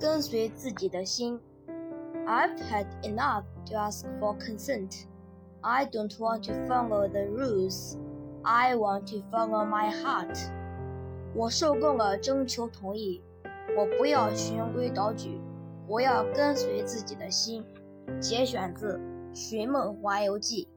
跟随自己的心 i've had enough to ask for consent i don't want to follow the rules i want to follow my heart 我受够了征求同意我不要循规蹈矩我要跟随自己的心节选自寻梦环游记